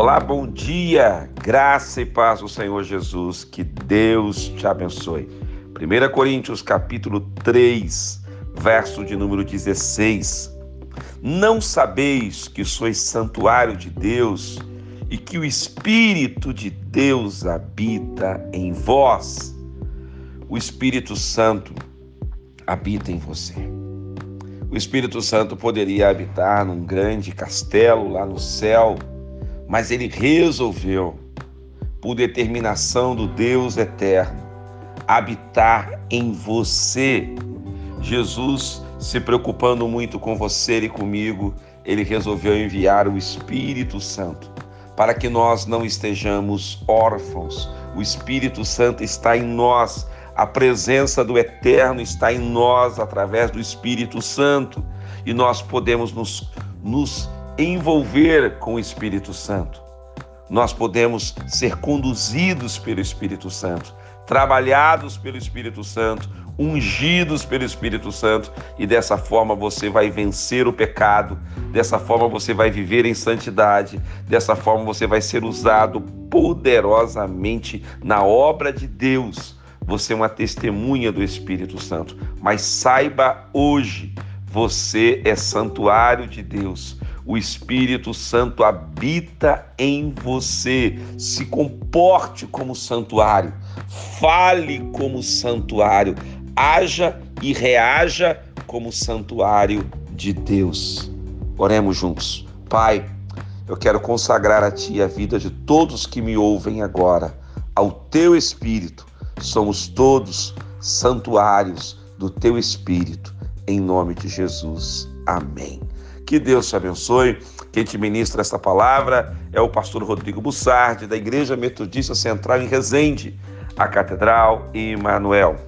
Olá, bom dia, graça e paz do Senhor Jesus, que Deus te abençoe. 1 Coríntios capítulo 3, verso de número 16. Não sabeis que sois santuário de Deus e que o Espírito de Deus habita em vós? O Espírito Santo habita em você. O Espírito Santo poderia habitar num grande castelo lá no céu, mas ele resolveu, por determinação do Deus eterno, habitar em você. Jesus, se preocupando muito com você e comigo, ele resolveu enviar o Espírito Santo para que nós não estejamos órfãos. O Espírito Santo está em nós a presença do Eterno está em nós através do Espírito Santo e nós podemos nos, nos envolver com o Espírito Santo. Nós podemos ser conduzidos pelo Espírito Santo, trabalhados pelo Espírito Santo, ungidos pelo Espírito Santo, e dessa forma você vai vencer o pecado, dessa forma você vai viver em santidade, dessa forma você vai ser usado poderosamente na obra de Deus você é uma testemunha do Espírito Santo. Mas saiba hoje, você é santuário de Deus. O Espírito Santo habita em você. Se comporte como santuário. Fale como santuário. Haja e reaja como santuário de Deus. Oremos juntos. Pai, eu quero consagrar a Ti a vida de todos que me ouvem agora, ao Teu Espírito Somos todos santuários do teu Espírito, em nome de Jesus. Amém. Que Deus te abençoe. Quem te ministra esta palavra é o pastor Rodrigo Bussardi, da Igreja Metodista Central em Resende, a Catedral Emanuel.